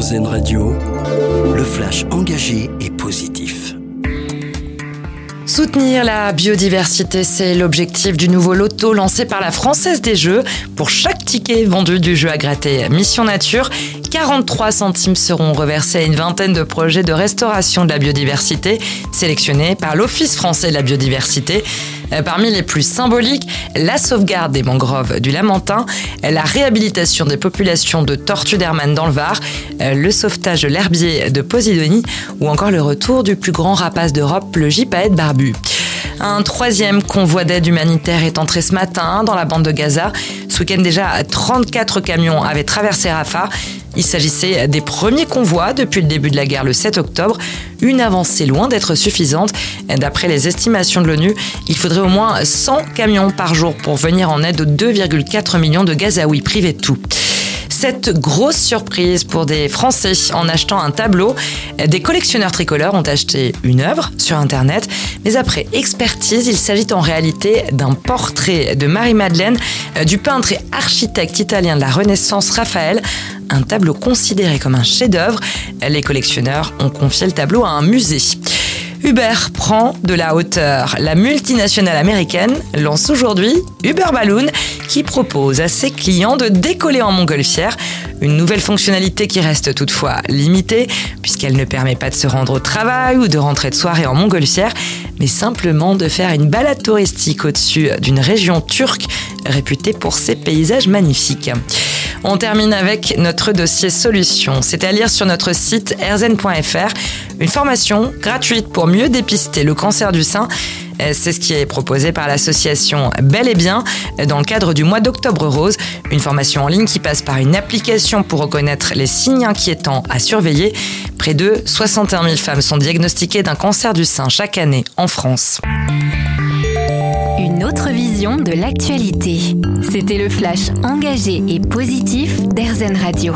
Radio, le flash engagé et positif. Soutenir la biodiversité, c'est l'objectif du nouveau loto lancé par la Française des Jeux. Pour chaque ticket vendu du jeu à gratter Mission Nature, 43 centimes seront reversés à une vingtaine de projets de restauration de la biodiversité sélectionnés par l'Office français de la biodiversité. Euh, parmi les plus symboliques, la sauvegarde des mangroves du Lamentin, la réhabilitation des populations de tortues d'Hermann dans le Var, euh, le sauvetage de l'herbier de Posidonie ou encore le retour du plus grand rapace d'Europe, le gypaète barbu. Un troisième convoi d'aide humanitaire est entré ce matin dans la bande de Gaza. Ce week-end déjà, 34 camions avaient traversé Rafah. Il s'agissait des premiers convois depuis le début de la guerre le 7 octobre, une avancée loin d'être suffisante. D'après les estimations de l'ONU, il faudrait au moins 100 camions par jour pour venir en aide aux 2,4 millions de Gazaouis privés de tout cette grosse surprise pour des Français en achetant un tableau. Des collectionneurs tricolores ont acheté une œuvre sur Internet, mais après expertise, il s'agit en réalité d'un portrait de Marie-Madeleine du peintre et architecte italien de la Renaissance Raphaël, un tableau considéré comme un chef-d'œuvre. Les collectionneurs ont confié le tableau à un musée. Uber prend de la hauteur. La multinationale américaine lance aujourd'hui Uber Balloon qui propose à ses clients de décoller en montgolfière. Une nouvelle fonctionnalité qui reste toutefois limitée puisqu'elle ne permet pas de se rendre au travail ou de rentrer de soirée en montgolfière, mais simplement de faire une balade touristique au-dessus d'une région turque réputée pour ses paysages magnifiques. On termine avec notre dossier solution. C'est à lire sur notre site erzen.fr. Une formation gratuite pour mieux dépister le cancer du sein. C'est ce qui est proposé par l'association Bel et Bien dans le cadre du mois d'octobre rose. Une formation en ligne qui passe par une application pour reconnaître les signes inquiétants à surveiller. Près de 61 000 femmes sont diagnostiquées d'un cancer du sein chaque année en France. Une autre vision de l'actualité. C'était le flash engagé et positif d'Airzen Radio.